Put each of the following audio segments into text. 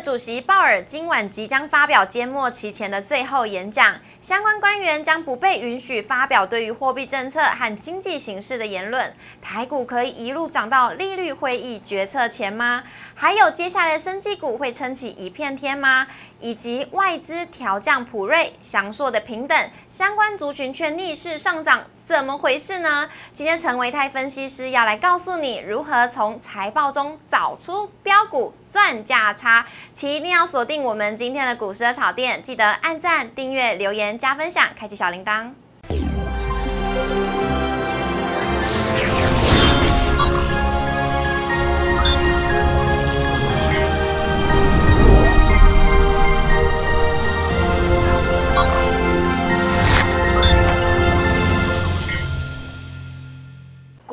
主席鲍尔今晚即将发表缄默期前的最后演讲，相关官员将不被允许发表对于货币政策和经济形势的言论。台股可以一路涨到利率会议决策前吗？还有接下来的生技股会撑起一片天吗？以及外资调降普瑞、翔硕的平等相关族群却逆势上涨，怎么回事呢？今天陈维泰分析师要来告诉你如何从财报中找出标股赚价差，请一定要锁定我们今天的股市的炒店，记得按赞、订阅、留言、加分享、开启小铃铛。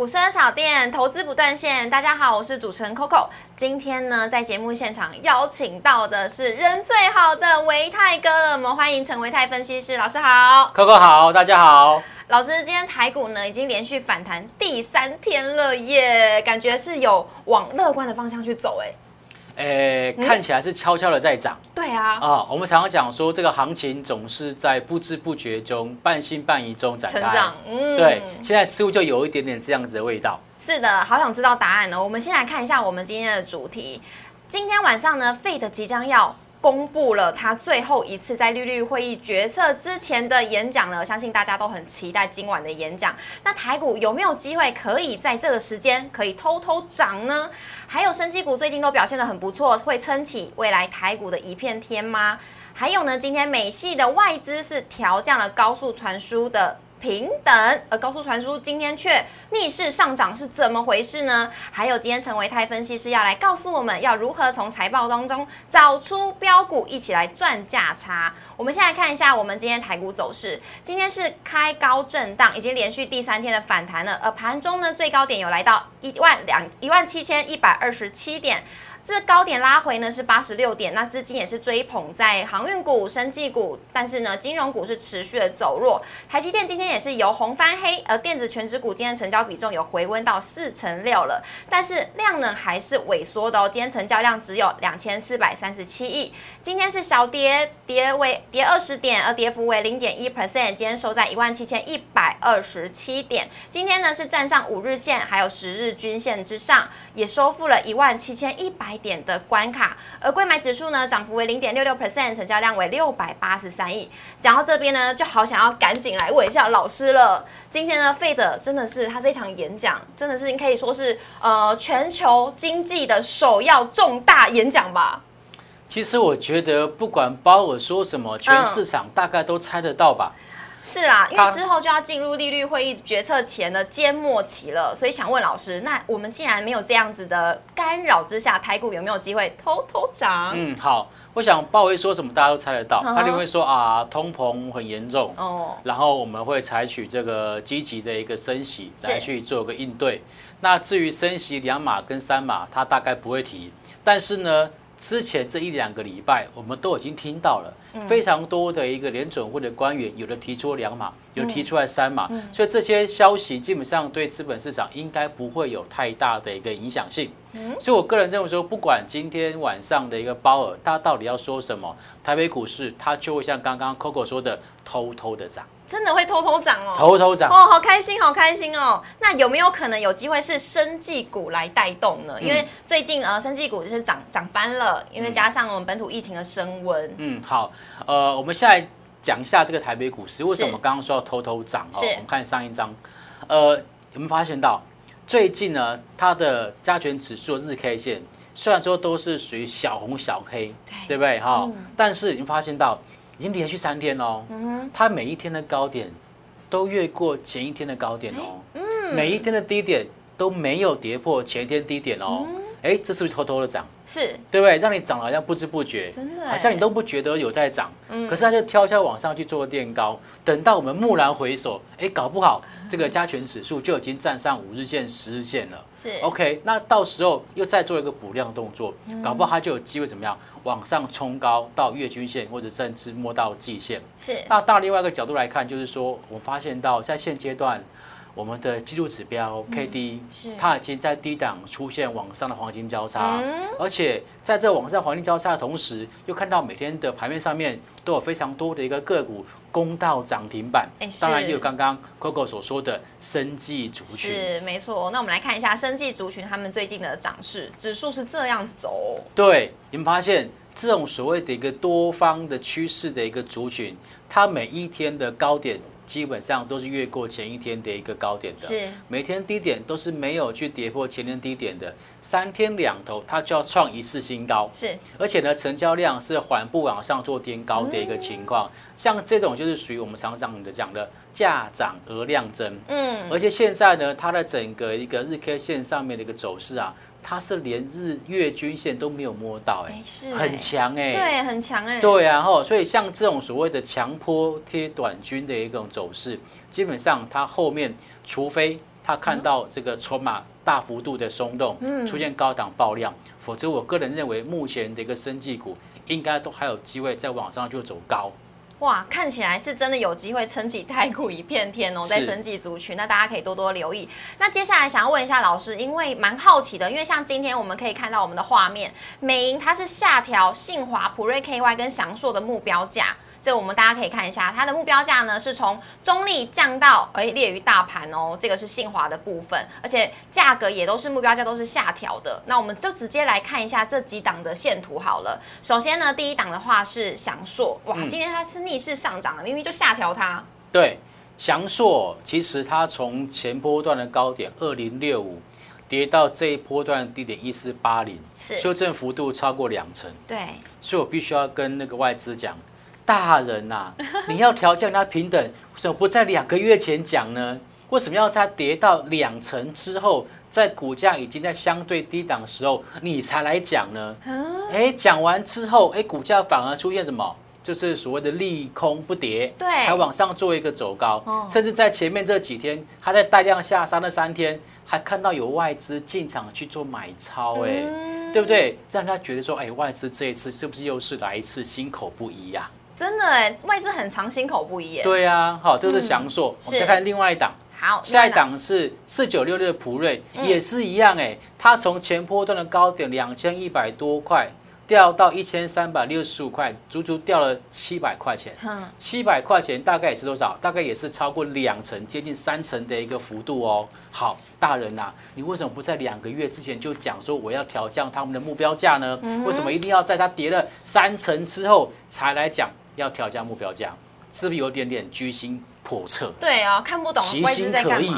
股市小店，投资不断线。大家好，我是主持人 Coco。今天呢，在节目现场邀请到的是人最好的维泰哥了。我们欢迎陈维泰分析师老师好，Coco 好，大家好。老师，今天台股呢已经连续反弹第三天了耶，感觉是有往乐观的方向去走哎。诶，看起来是悄悄的在涨。对啊。啊，我们常常讲说，这个行情总是在不知不觉中、半信半疑中展开。成长。嗯。对，现在似乎就有一点点这样子的味道。是的，好想知道答案呢。我们先来看一下我们今天的主题。今天晚上呢，Fed 即将要。公布了他最后一次在利率会议决策之前的演讲了，相信大家都很期待今晚的演讲。那台股有没有机会可以在这个时间可以偷偷涨呢？还有生技股最近都表现的很不错，会撑起未来台股的一片天吗？还有呢，今天美系的外资是调降了高速传输的。平等，而高速传输今天却逆势上涨，是怎么回事呢？还有今天陈维泰分析师要来告诉我们要如何从财报当中找出标股，一起来赚价差。我们先来看一下我们今天台股走势，今天是开高震荡，已经连续第三天的反弹了，而盘中呢最高点有来到一万两一万七千一百二十七点。这高点拉回呢是八十六点，那资金也是追捧在航运股、生技股，但是呢金融股是持续的走弱。台积电今天也是由红翻黑，而电子全指股今天成交比重有回温到四成六了，但是量呢还是萎缩的哦。今天成交量只有两千四百三十七亿，今天是小跌，跌为跌二十点，而跌幅为零点一 percent。今天收在一万七千一百二十七点，今天呢是站上五日线还有十日均线之上，也收复了一万七千一百。点的关卡，而贵买指数呢涨幅为零点六六 percent，成交量为六百八十三亿。讲到这边呢，就好想要赶紧来问一下老师了。今天呢，费德真的是他这场演讲，真的是可以说是呃全球经济的首要重大演讲吧？其实我觉得不管鲍尔说什么，全市场大概都猜得到吧。是啊，因为之后就要进入利率会议决策前的缄默期了，所以想问老师，那我们既然没有这样子的干扰之下，台股有没有机会偷偷涨？嗯，好，我想鲍威说什么大家都猜得到，他就会说啊，通膨很严重哦，然后我们会采取这个积极的一个升息来去做个应对。那至于升息两码跟三码，他大概不会提，但是呢。之前这一两个礼拜，我们都已经听到了非常多的一个联准会的官员，有的提出两码，有提出来三码，所以这些消息基本上对资本市场应该不会有太大的一个影响性。所以我个人认为说，不管今天晚上的一个鲍尔他到底要说什么，台北股市它就会像刚刚 Coco 说的，偷偷的涨。真的会偷偷涨哦，偷偷涨哦，好开心，好开心哦。那有没有可能有机会是生技股来带动呢？因为最近呃，生技股就是涨涨翻了，因为加上我们本土疫情的升温。嗯，好，呃，我们现在讲一下这个台北股市为什么刚刚说要偷偷涨哦。我们看上一张，呃，有没有发现到最近呢，它的加权指数日 K 线虽然说都是属于小红小黑，对不对哈？但是你发现到。已经连续三天哦，它每一天的高点都越过前一天的高点哦，每一天的低点都没有跌破前一天低点哦。哎，这是不是偷偷的涨？是，对不对？让你涨好像不知不觉，真的，好像你都不觉得有在涨。嗯，可是它就悄悄往上去做垫高，等到我们蓦然回首，哎，搞不好这个加权指数就已经站上五日线、十日线了。是，OK，那到时候又再做一个补量动作，搞不好它就有机会怎么样往上冲高到月均线，或者甚至摸到季线。是，那到另外一个角度来看，就是说我发现到在现阶段。我们的技术指标 K D，它已经在低档出现往上的黄金交叉，而且在这往上黄金交叉的同时，又看到每天的盘面上面都有非常多的一个个股攻到涨停板。当然也有刚刚 Coco 所说的生技族群。是没错。那我们来看一下生技族群他们最近的涨势指数是这样走。对，你们发现这种所谓的一个多方的趋势的一个族群，它每一天的高点。基本上都是越过前一天的一个高点的，是。每天低点都是没有去跌破前天低点的，三天两头它就要创一次新高，是，而且呢成交量是缓步往上做颠高的一个情况，像这种就是属于我们常常的讲的价涨而量增，嗯，而且现在呢它的整个一个日 K 线上面的一个走势啊。它是连日月均线都没有摸到，哎，是很强哎，对，很强哎，对啊，后所以像这种所谓的强坡贴短均的一种走势，基本上它后面除非它看到这个筹码大幅度的松动，出现高档爆量，否则我个人认为目前的一个生技股应该都还有机会在往上就走高。哇，看起来是真的有机会撑起太股一片天哦，在生技族群，那大家可以多多留意。那接下来想要问一下老师，因为蛮好奇的，因为像今天我们可以看到我们的画面，美银它是下调信华、普瑞 KY 跟翔硕的目标价。这我们大家可以看一下，它的目标价呢是从中立降到哎列于大盘哦，这个是信华的部分，而且价格也都是目标价都是下调的。那我们就直接来看一下这几档的线图好了。首先呢，第一档的话是翔硕，哇，今天它是逆势上涨了，明明就下调它。对，翔硕其实它从前波段的高点二零六五跌到这一波段低点一四八零，修正幅度超过两成。对，所以我必须要跟那个外资讲。大人呐，你要调降它平等，为什么不在两个月前讲呢？为什么要在跌到两成之后，在股价已经在相对低档的时候，你才来讲呢？哎，讲完之后，哎，股价反而出现什么？就是所谓的利空不跌，对，还往上做一个走高，甚至在前面这几天，它在带量下杀那三天，还看到有外资进场去做买超，哎，对不对？让他觉得说，哎，外资这一次是不是又是来一次心口不一呀？真的哎，外资很长，心口不一耶。对啊，好，这是祥硕。我们再看另外一档。好，下一档是四九六六的普瑞，也是一样哎。它从前波段的高点两千一百多块掉到一千三百六十五块，足足掉了七百块钱。嗯，七百块钱大概也是多少？大概也是超过两成，接近三成的一个幅度哦。好，大人呐，你为什么不在两个月之前就讲说我要调降他们的目标价呢？为什么一定要在它跌了三成之后才来讲？要调价目标价，是不是有点点居心叵测？对啊，看不懂。其心可以。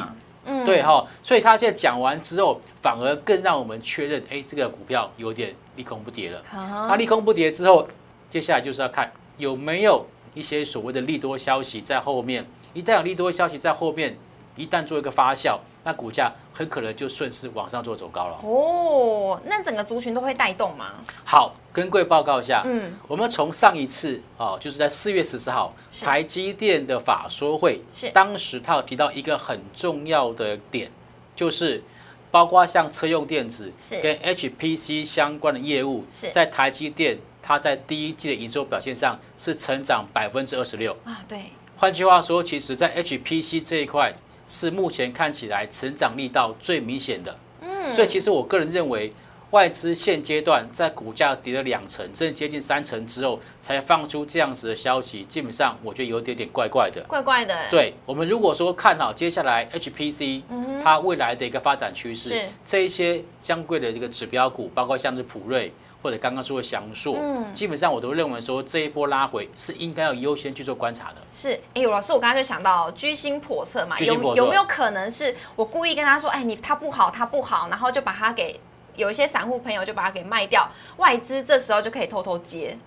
嗯，对哈，所以他现在讲完之后，反而更让我们确认，哎，这个股票有点利空不跌了。那利空不跌之后，接下来就是要看有没有一些所谓的利多消息在后面。一旦有利多消息在后面，一旦做一个发酵，那股价很可能就顺势往上做走高了。哦，那整个族群都会带动吗？好。跟各位报告一下，嗯，我们从上一次哦，就是在四月十四号台积电的法说会，是当时他有提到一个很重要的点，就是包括像车用电子跟 HPC 相关的业务，在台积电它在第一季的营收表现上是成长百分之二十六啊，对。换句话说，其实在 HPC 这一块是目前看起来成长力道最明显的，嗯，所以其实我个人认为。外资现阶段在股价跌了两成，甚至接近三成之后，才放出这样子的消息，基本上我觉得有点点怪怪的。怪怪的。对我们如果说看好接下来 HPC，它未来的一个发展趋势，这一些相关的这个指标股，包括像是普瑞或者刚刚说的祥硕，嗯，基本上我都认为说这一波拉回是应该要优先去做观察的。是，哎有，老师，我刚才就想到居心叵测嘛，有有没有可能是我故意跟他说，哎，你他不好，他不好，然后就把他给。有一些散户朋友就把它给卖掉，外资这时候就可以偷偷接。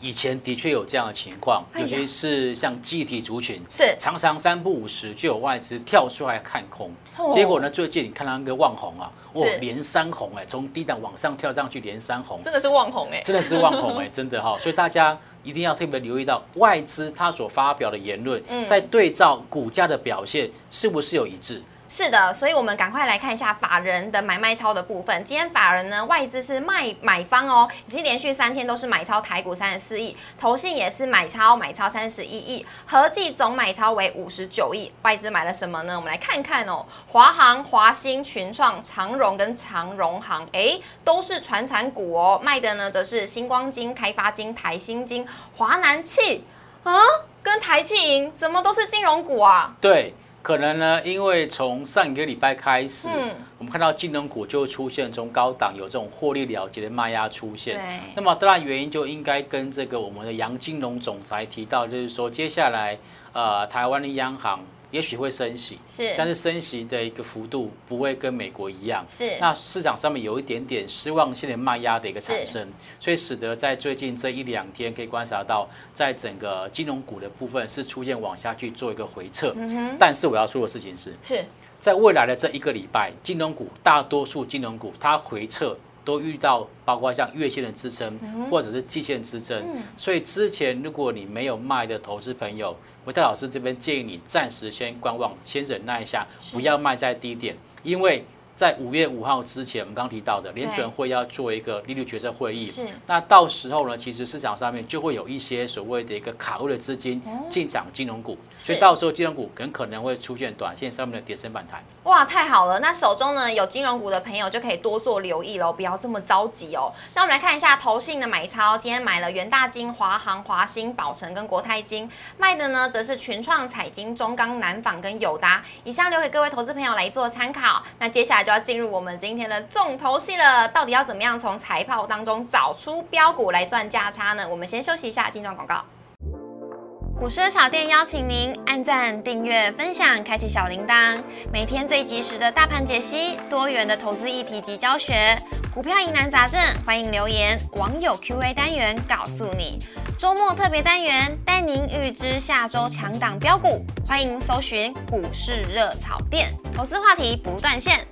以前的确有这样的情况，尤其是像集体族群，是。常常三不五时就有外资跳出来看空。结果呢，最近你看到那个望红啊，哦，连三红哎，从低档往上跳上去连三红，真的是望红哎，真的是望红哎，真的哈。所以大家一定要特别留意到外资它所发表的言论，在对照股价的表现是不是有一致。是的，所以我们赶快来看一下法人的买卖超的部分。今天法人呢，外资是卖买方哦，已经连续三天都是买超台股三十四亿，投信也是买超买超三十一亿，合计总买超为五十九亿。外资买了什么呢？我们来看看哦，华航、华兴、群创、长荣跟长荣航，哎，都是传产股哦。卖的呢，则是星光金、开发金、台新金、华南气啊，跟台气银，怎么都是金融股啊？对。可能呢，因为从上一个礼拜开始，我们看到金融股就出现从高档有这种获利了结的卖压出现。那么当然原因就应该跟这个我们的杨金龙总裁提到，就是说接下来呃台湾的央行。也许会升息，是，但是升息的一个幅度不会跟美国一样，是。那市场上面有一点点失望性的卖压的一个产生，所以使得在最近这一两天可以观察到，在整个金融股的部分是出现往下去做一个回撤。嗯哼。但是我要说的事情是，是在未来的这一个礼拜，金融股大多数金融股它回撤都遇到包括像月线的支撑，或者是季线支撑，所以之前如果你没有卖的投资朋友。维泰老师这边建议你暂时先观望，先忍耐一下，不要卖在低点，因为。在五月五号之前，我们刚提到的联准会要做一个利率决策会议，是。那到时候呢，其实市场上面就会有一些所谓的一个卡位的资金进场金融股，所以到时候金融股很可能会出现短线上面的跌升反弹。哇，太好了！那手中呢有金融股的朋友就可以多做留意喽，不要这么着急哦。那我们来看一下投信的买超，今天买了元大金、华航、华兴、宝城跟国泰金，卖的呢则是群创、彩金、中钢、南纺跟友达。以上留给各位投资朋友来做参考。那接下来。就要进入我们今天的重头戏了，到底要怎么样从财报当中找出标股来赚价差呢？我们先休息一下，进段广告。股市的小店邀请您按赞、订阅、分享、开启小铃铛，每天最及时的大盘解析、多元的投资议题及教学、股票疑难杂症，欢迎留言。网友 Q&A 单元告诉你，周末特别单元带您预知下周强档标股，欢迎搜寻股市热炒店，投资话题不断线。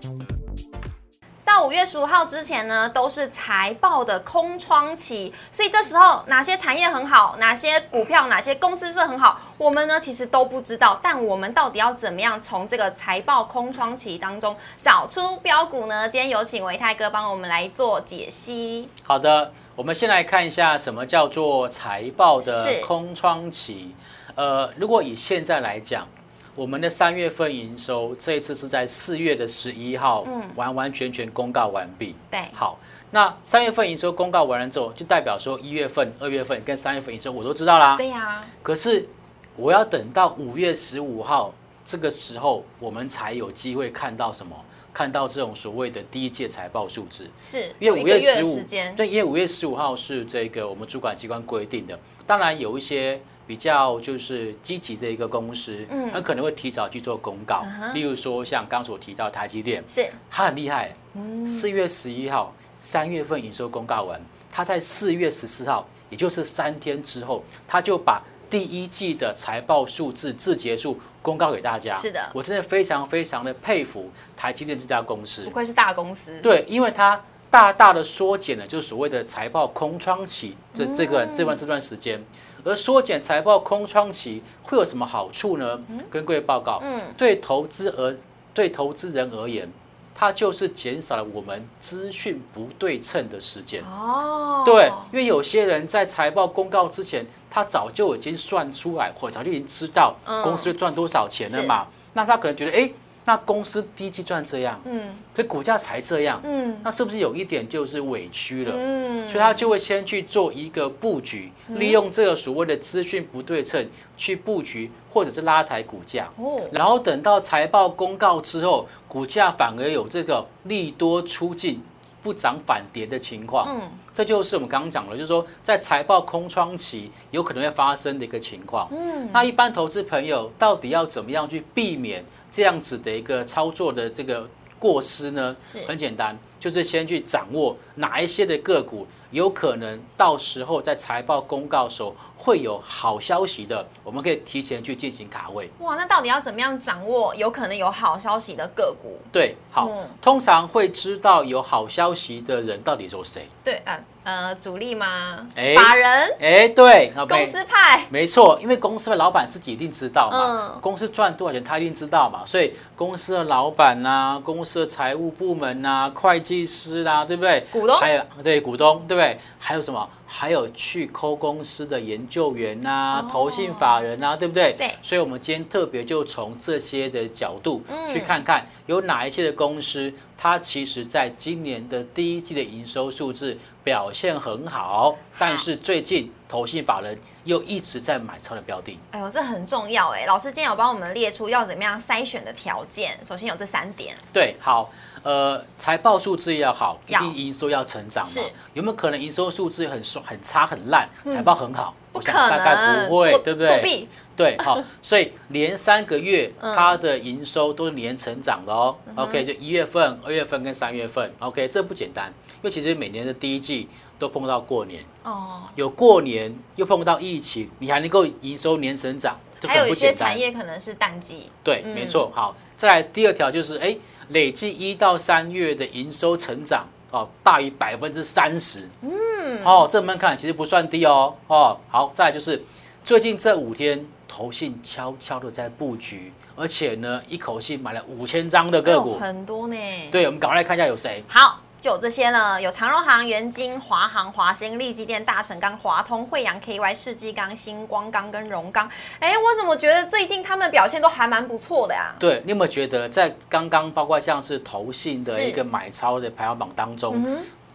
到五月十五号之前呢，都是财报的空窗期，所以这时候哪些产业很好，哪些股票、哪些公司是很好，我们呢其实都不知道。但我们到底要怎么样从这个财报空窗期当中找出标股呢？今天有请维泰哥帮我们来做解析。好的，我们先来看一下什么叫做财报的空窗期。呃，如果以现在来讲。我们的三月份营收这一次是在四月的十一号，嗯，完完全全公告完毕。对，好，那三月份营收公告完了之后，就代表说一月份、二月份跟三月份营收我都知道啦。对呀。可是我要等到五月十五号这个时候，我们才有机会看到什么？看到这种所谓的第一届财报数字。是，因为五月十五，对，因为五月十五号是这个我们主管机关规定的。当然有一些。比较就是积极的一个公司，嗯，很可能会提早去做公告。例如说，像刚所提到台积电，是，它很厉害。嗯，四月十一号，三月份营收公告完，它在四月十四号，也就是三天之后，它就把第一季的财报数字字结束公告给大家。是的，我真的非常非常的佩服台积电这家公司。不愧是大公司。对，因为它大大的缩减了就是所谓的财报空窗期这这个这段这段时间。而缩减财报空窗期会有什么好处呢？跟各位报告，嗯对投资而对投资人而言，它就是减少了我们资讯不对称的时间。哦，对，因为有些人在财报公告之前，他早就已经算出来，或早就已经知道公司赚多少钱了嘛。那他可能觉得，哎。那公司第一季赚这样，嗯，这股价才这样，嗯，那是不是有一点就是委屈了？嗯，所以他就会先去做一个布局，利用这个所谓的资讯不对称去布局，或者是拉抬股价，哦，然后等到财报公告之后，股价反而有这个利多出尽、不涨反跌的情况，嗯，这就是我们刚刚讲的，就是说在财报空窗期有可能会发生的一个情况，嗯，那一般投资朋友到底要怎么样去避免？这样子的一个操作的这个过失呢，很简单，就是先去掌握哪一些的个股有可能到时候在财报公告时候会有好消息的，我们可以提前去进行卡位。哇，那到底要怎么样掌握有可能有好消息的个股？对，好，通常会知道有好消息的人到底有谁？对，嗯，呃，主力吗？法人？哎，对，公司派，没错，因为公司的老板自己一定知道嘛，公司赚多少钱他一定知道嘛，所以公司的老板呐，公司的财务部门呐，会计师啦，对不对？股东还有对股东，对不对？还有什么？还有去抠公司的研究员呐，投信法人呐，对不对？对。所以，我们今天特别就从这些的角度去看看，有哪一些的公司，它其实在今年的第一季的营收数字表现很好，但是最近投信法人又一直在买超的标的。哎呦，这很重要哎！老师今天有帮我们列出要怎么样筛选的条件，首先有这三点。对，好。呃，财报数字要好，一定营收要成长嘛？有没有可能营收数字很很差很烂，财报很好？不可能，大概不会，对不对？对，好，所以连三个月它的营收都是年成长的哦。OK，就一月份、二月份跟三月份，OK，这不简单，因为其实每年的第一季都碰到过年哦，有过年又碰到疫情，你还能够营收年成长，还有一些产业可能是淡季。对，没错。好，再来第二条就是哎。累计一到三月的营收成长哦，大于百分之三十。嗯，哦，这么看其实不算低哦。哦，好，再来就是最近这五天，投信悄悄的在布局，而且呢，一口气买了五千张的个股，很多呢。对，我们赶快来看一下有谁。好。就有这些呢，有长荣行、元金、华航、华兴、利基电、大成钢、华通、惠阳、KY、世纪钢、星光钢跟荣钢。哎，我怎么觉得最近他们表现都还蛮不错的呀？对，你有没有觉得在刚刚包括像是投信的一个买超的排行榜当中，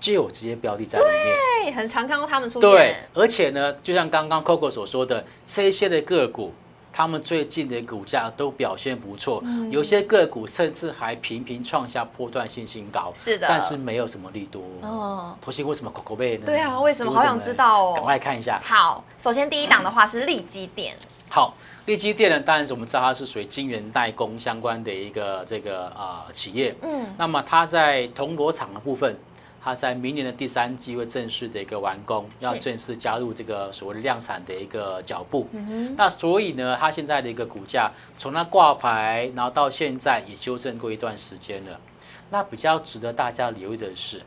就有这些标的在里面？对，很常看到他们出现。对，而且呢，就像刚刚 Coco 所说的，这些的个股。他们最近的股价都表现不错，有些个股甚至还频频创下波段性新高。是的，但是没有什么利多。哦，头先为什么口口背呢？对啊，为什么？好想知道哦。赶快看一下。好，首先第一档的话是利基电。好，利基电呢，当然是我们知道它是属于晶圆代工相关的一个这个呃企业。嗯，那么它在铜锣厂的部分。它在明年的第三季会正式的一个完工，要正式加入这个所谓的量产的一个脚步。那所以呢，它现在的一个股价从它挂牌，然后到现在也修正过一段时间了。那比较值得大家留意的是，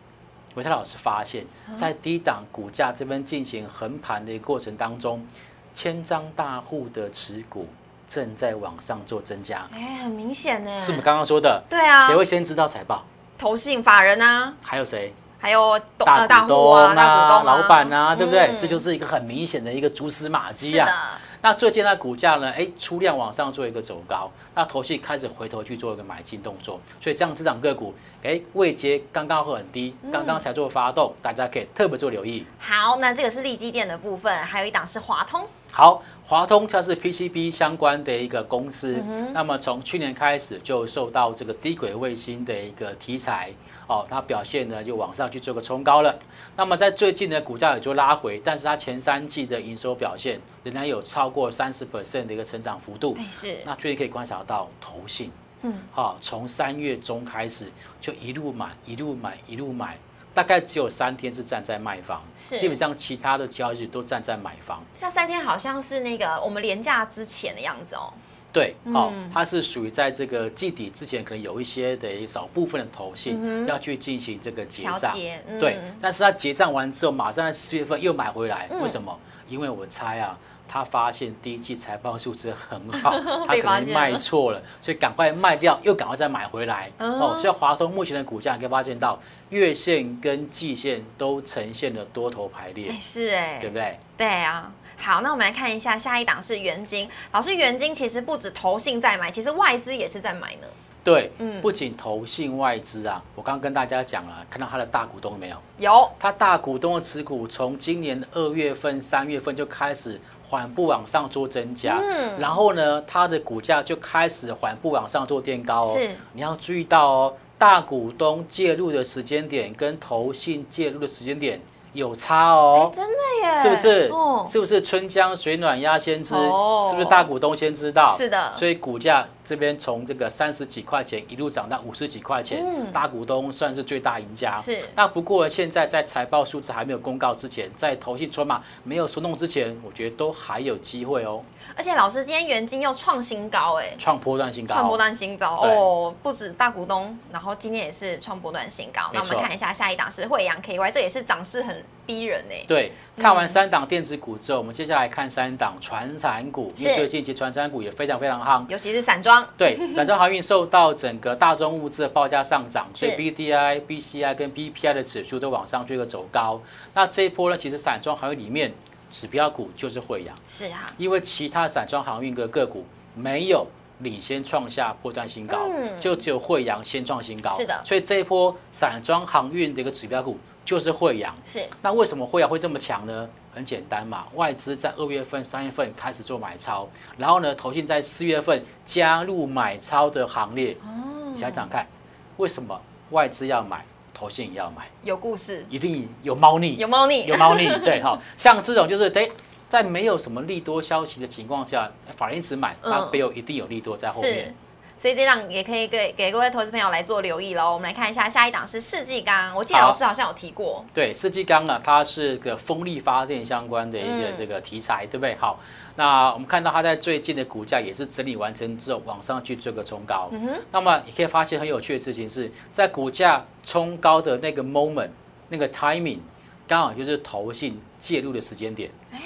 维泰老师发现，在低档股价这边进行横盘的一个过程当中，千张大户的持股正在往上做增加。哎，很明显呢，是我们刚刚说的。对啊，谁会先知道财报？投信法人啊，还有谁？还有大股东啊，老板啊，对不对？这就是一个很明显的一个蛛丝马迹啊。那最近那股价呢？哎，出量往上做一个走高，那头绪开始回头去做一个买进动作。所以这样这档个股，哎，位阶刚刚会很低，刚刚才做发动，大家可以特别做留意。好，那这个是利基电的部分，还有一档是华通。好。华通它是 PCB 相关的一个公司，那么从去年开始就受到这个低轨卫星的一个题材，哦，它表现呢就往上去做个冲高了。那么在最近呢股价也就拉回，但是它前三季的营收表现仍然有超过三十 percent 的一个成长幅度。是。那最近可以观察到投信，嗯，好，从三月中开始就一路买，一路买，一路买。大概只有三天是站在卖方，基本上其他的交易日都站在买方。那三天好像是那个我们廉价之前的样子哦。对，哦，它是属于在这个季底之前，可能有一些的少部分的投信要去进行这个结账，对。但是它结账完之后，马上在四月份又买回来，为什么？因为我猜啊。他发现第一季财报数字很好，他可能卖错了，所以赶快卖掉，又赶快再买回来。哦，所以华通目前的股价可以发现到月线跟季线都呈现了多头排列。是哎，对不对？对啊。好，那我们来看一下下一档是元金。老师，元金其实不止投信在买，其实外资也是在买呢。对，嗯，不仅投信外资啊，我刚刚跟大家讲了，看到他的大股东没有？有。他大股东的持股从今年二月份、三月份就开始。缓步往上做增加，嗯，然后呢，它的股价就开始缓步往上做垫高哦。是，你要注意到哦，大股东介入的时间点跟投信介入的时间点。有差哦，真的耶，是不是？是不是春江水暖鸭先知？是不是大股东先知道？是的，所以股价这边从这个三十几块钱一路涨到五十几块钱，大股东算是最大赢家。是。那不过现在在财报数字还没有公告之前，在投信筹码没有松动之前，我觉得都还有机会哦。而且老师今天元金又创新高哎，创波段新高，创波段新高。哦，不止大股东，然后今天也是创波段新高。那我们看一下下一档是惠阳 KY，这也是涨势很逼人呢。对，看完三档电子股之后，我们接下来看三档船产股，因为最近其实船产股也非常非常夯，尤其是散装。对，散装航运受到整个大宗物资的报价上涨，所以 B D I、B C I 跟 B P I 的指数都往上做一个走高。那这一波呢，其实散装航运里面指标股就是惠阳，是啊，因为其他散装航运的个股没有。领先创下破断新高，就只有惠阳先创新高。是的，所以这一波散装航运的一个指标股就是惠阳。是，那为什么惠阳会这么强呢？很简单嘛，外资在二月份、三月份开始做买超，然后呢，投信在四月份加入买超的行列。想想看，为什么外资要买，投信也要买？有故事，一定有猫腻，有猫腻，有猫腻。对，好像这种就是得。在没有什么利多消息的情况下，法人一直买，它背后一定有利多在后面。所以这档也可以给给各位投资朋友来做留意喽。我们来看一下下一档是世纪钢，我记得老师好像有提过。对，世纪钢啊，它是个风力发电相关的一些这个题材，对不对？好，那我们看到它在最近的股价也是整理完成之后往上去做个冲高。嗯哼。那么你可以发现很有趣的事情是在股价冲高的那个 moment，那个 timing，刚好就是投信介入的时间点。哎。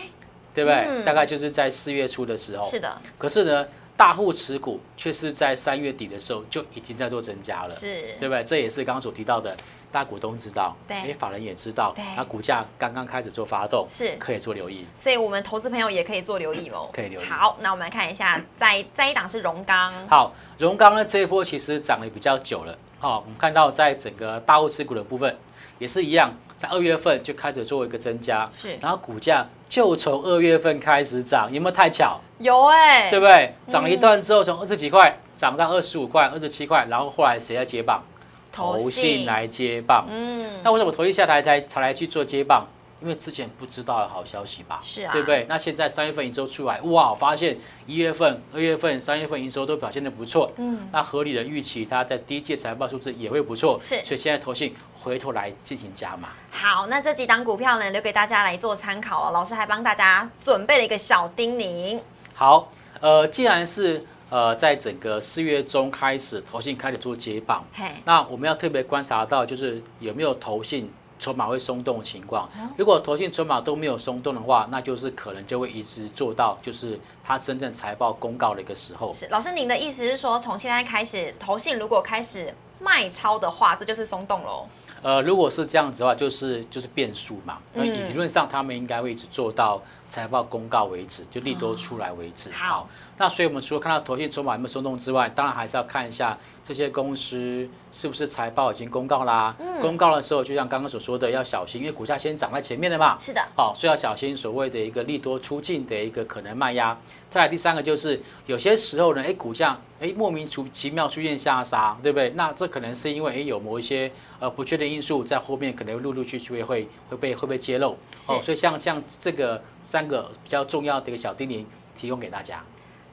对不对？大概就是在四月初的时候。是的。可是呢，大户持股却是在三月底的时候就已经在做增加了。是。对不对？这也是刚刚所提到的，大股东知道，对，法人也知道，那股价刚刚开始做发动，是，可以做留意。所以我们投资朋友也可以做留意哦。可以留意。好，那我们来看一下，在在一档是荣钢。好，荣钢呢这一波其实涨得比较久了。好，我们看到在整个大户持股的部分也是一样。在二月份就开始做一个增加，是，然后股价就从二月份开始涨，有没有太巧？有哎，对不对？涨了一段之后，从二十几块涨到二十五块、二十七块，然后后来谁来接棒？投信来接棒。嗯，那为什么投信下台才才来去做接棒？因为之前不知道好消息吧？是啊，对不对？那现在三月份营收出来，哇，发现一月份、二月份、三月份营收都表现的不错。嗯，那合理的预期，它在第一届财报数字也会不错。是，所以现在投信。回头来进行加码。好，那这几档股票呢，留给大家来做参考了。老师还帮大家准备了一个小叮咛。好，呃，既然是呃，在整个四月中开始，投信开始做接棒，那我们要特别观察到，就是有没有投信筹码会松动的情况。如果投信筹码都没有松动的话，那就是可能就会一直做到，就是它真正财报公告的一个时候。是，老师，您的意思是说，从现在开始，投信如果开始卖超的话，这就是松动喽？呃，如果是这样子的话，就是就是变数嘛。那理论上他们应该会一直做到财报公告为止，就利多出来为止。好，那所以我们除了看到头信筹码有没有松动之外，当然还是要看一下这些公司是不是财报已经公告啦。公告的时候，就像刚刚所说的，要小心，因为股价先涨在前面的嘛。是的。好，所以要小心所谓的一个利多出尽的一个可能卖压。再来第三个就是有些时候呢，哎，股价哎莫名其妙出现下杀，对不对？那这可能是因为哎有某一些呃不确定因素在后面，可能陆陆续续会会会被会被揭露哦。所以像像这个三个比较重要的一个小叮咛，提供给大家。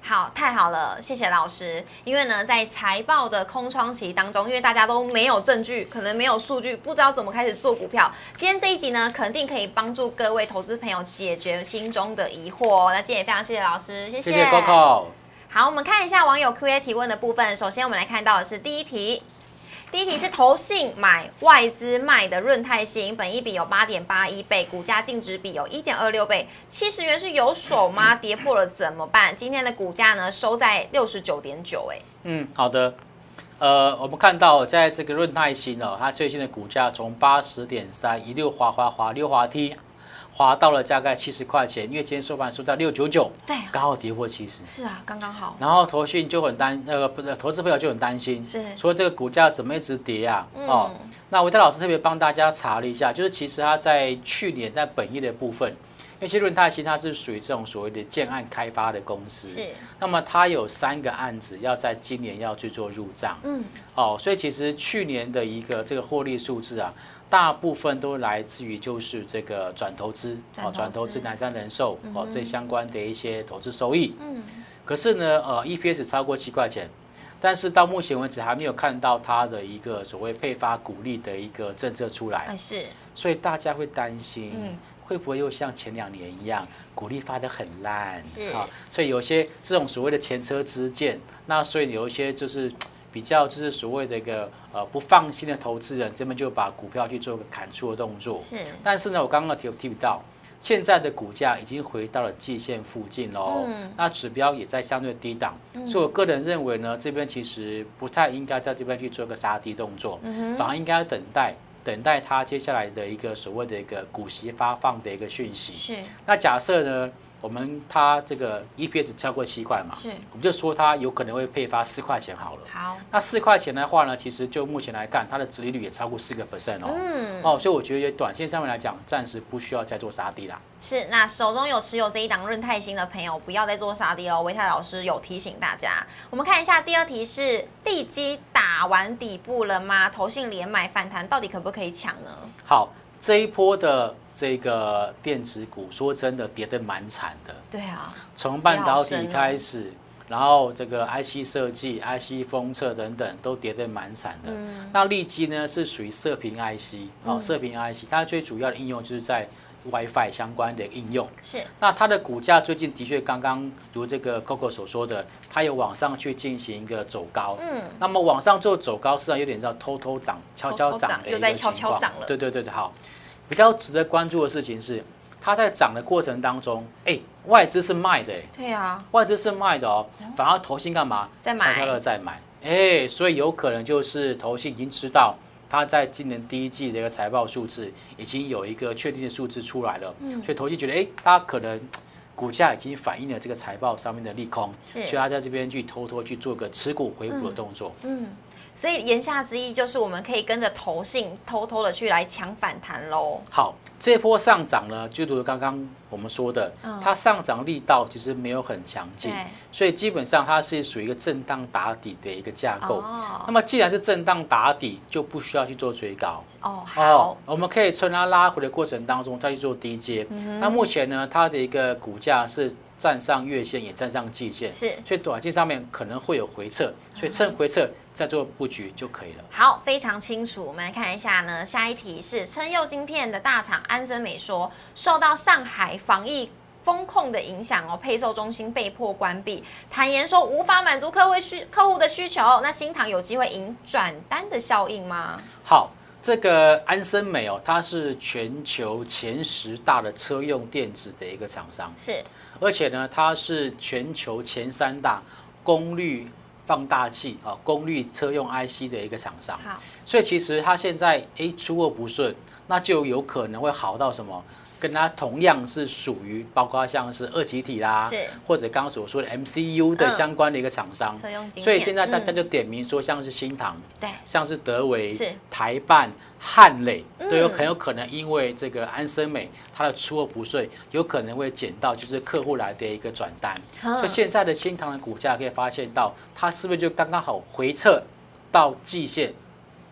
好，太好了，谢谢老师。因为呢，在财报的空窗期当中，因为大家都没有证据，可能没有数据，不知道怎么开始做股票。今天这一集呢，肯定可以帮助各位投资朋友解决心中的疑惑。那今天也非常谢谢老师，谢谢。谢谢 Coco。好，我们看一下网友 Q&A 提问的部分。首先，我们来看到的是第一题。第一题是投信买外资卖的润泰新，本一比有八点八一倍，股价净值比有一点二六倍，七十元是有手吗？跌破了怎么办？今天的股价呢收在六十九点九，哎，嗯，好的，呃，我们看到在这个润泰新哦，它最近的股价从八十点三一路滑滑滑溜滑梯。滑到了大概七十块钱，因为今天收盘收在六九九，对，刚好跌破七十，是啊，刚刚好。然后投信就很担，呃，不是投资朋友就很担心，是说这个股价怎么一直跌啊？哦，那维泰老师特别帮大家查了一下，就是其实他在去年在本业的部分，因为润泰其实它是属于这种所谓的建案开发的公司，是。那么它有三个案子要在今年要去做入账，嗯，哦，所以其实去年的一个这个获利数字啊。大部分都来自于就是这个转投资哦，转投资南山人寿哦，这相关的一些投资收益。嗯。可是呢，呃，EPS 超过七块钱，但是到目前为止还没有看到它的一个所谓配发股利的一个政策出来。是。所以大家会担心，会不会又像前两年一样，股利发的很烂？啊，所以有些这种所谓的前车之鉴，那所以有一些就是。比较就是所谓的一个呃不放心的投资人，这边就把股票去做个砍出的动作。是，但是呢，我刚刚提提到，现在的股价已经回到了季线附近喽，那指标也在相对低档，所以我个人认为呢，这边其实不太应该在这边去做个杀低动作，反而应该等待等待它接下来的一个所谓的一个股息发放的一个讯息。是，那假设呢？我们它这个 EPS 超过七块嘛，是，我们就说它有可能会配发四块钱好了。好，那四块钱的话呢，其实就目前来看，它的殖利率也超过四个 percent 哦。嗯，哦，所以我觉得短线上面来讲，暂时不需要再做杀低啦。是，那手中有持有这一档润泰新的朋友，不要再做杀低哦。维泰老师有提醒大家，我们看一下第二题是地基打完底部了吗？投信连买反弹，到底可不可以抢呢？好，这一波的。这个电子股说真的跌得蛮惨的，对啊，从半导体开始，然后这个 IC 设计、IC 封测等等都跌得蛮惨的。那利基呢是属于射频 IC 哦，射频 IC 它最主要的应用就是在 WiFi 相关的应用。是，那它的股价最近的确刚刚如这个 Coco 所说的，它有往上去进行一个走高。嗯，那么往上做走高，实际上有点叫偷偷涨、悄悄涨的一个情况。对对对对，好。比较值得关注的事情是，它在涨的过程当中，哎，外资是卖的，哎，对啊，外资是卖的哦，反而投信干嘛？在买，悄悄的在买，哎，所以有可能就是投信已经知道，它在今年第一季的一个财报数字已经有一个确定的数字出来了，嗯，所以投信觉得，哎，它可能股价已经反映了这个财报上面的利空，所以它在这边去偷偷去做个持股回补的动作，嗯。所以言下之意就是，我们可以跟着投信偷偷的去来抢反弹喽。好，这波上涨呢，就如刚刚我们说的，它上涨力道其实没有很强劲，所以基本上它是属于一个震荡打底的一个架构。那么既然是震荡打底，就不需要去做追高。哦，好，我们可以趁它拉回的过程当中再去做低阶。那目前呢，它的一个股价是。站上月线也站上季线，是，所以短期上面可能会有回撤，所以趁回撤再做布局就可以了。好，非常清楚。我们来看一下呢，下一题是称右晶片的大厂安森美说，受到上海防疫风控的影响哦，配售中心被迫关闭，坦言说无法满足客户需客户的需求。那新塘有机会引转单的效应吗？好，这个安森美哦，它是全球前十大的车用电子的一个厂商，是。而且呢，它是全球前三大功率放大器啊，功率车用 IC 的一个厂商。所以其实它现在哎出货不顺，那就有可能会好到什么？跟它同样是属于包括像是二极体啦，是或者刚刚所说的 MCU 的相关的一个厂商。所以现在大家就点名说，像是新唐，对，像是德维，是台办。汉类都有很有可能因为这个安森美它的出货不顺，有可能会减到就是客户来的一个转单，所以现在的新唐的股价可以发现到它是不是就刚刚好回撤到季线，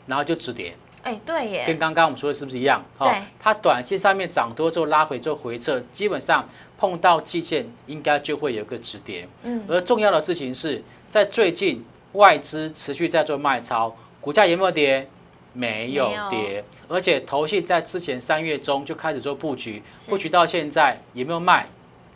然后就止跌。哎，对耶，跟刚刚我们说的是不是一样？对，它短线上面涨多之后拉回之后回撤，基本上碰到季线应该就会有个止跌。嗯，而重要的事情是在最近外资持续在做卖超，股价有没有跌？没有跌，而且投信在之前三月中就开始做布局，布局到现在也没有卖？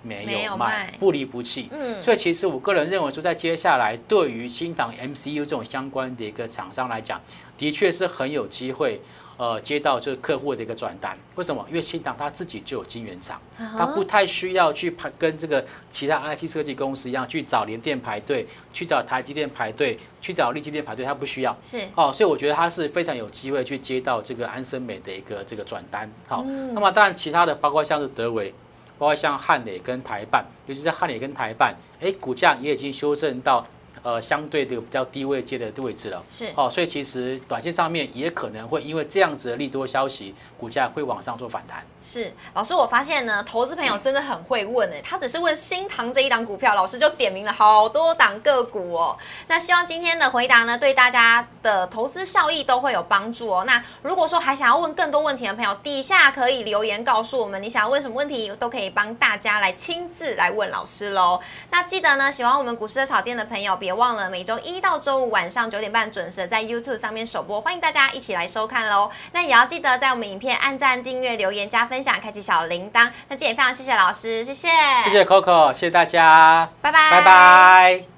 没有卖，不离不弃。嗯，所以其实我个人认为说，在接下来对于新港 MCU 这种相关的一个厂商来讲，的确是很有机会。呃，接到这个客户的一个转单，为什么？因为新唐他自己就有晶圆厂，他不太需要去排跟这个其他 IC 设计公司一样去找联电排队，去找台积电排队，去找力积电排队，他不需要。是哦，所以我觉得他是非常有机会去接到这个安森美的一个这个转单。好，那么当然其他的包括像是德维，包括像汉磊跟台办，尤其是汉磊跟台办，哎，股价也已经修正到。呃，相对的比较低位阶的位置了，是哦，所以其实短线上面也可能会因为这样子的利多消息，股价会往上做反弹。是老师，我发现呢，投资朋友真的很会问哎，他只是问新塘这一档股票，老师就点名了好多档个股哦。那希望今天的回答呢，对大家的投资效益都会有帮助哦。那如果说还想要问更多问题的朋友，底下可以留言告诉我们，你想要问什么问题，都可以帮大家来亲自来问老师喽。那记得呢，喜欢我们股市的炒店的朋友，别忘了每周一到周五晚上九点半准时在 YouTube 上面首播，欢迎大家一起来收看喽。那也要记得在我们影片按赞、订阅、留言、加分享、开启小铃铛。那今天也非常谢谢老师，谢谢，谢谢 Coco，谢谢大家，拜拜，拜拜。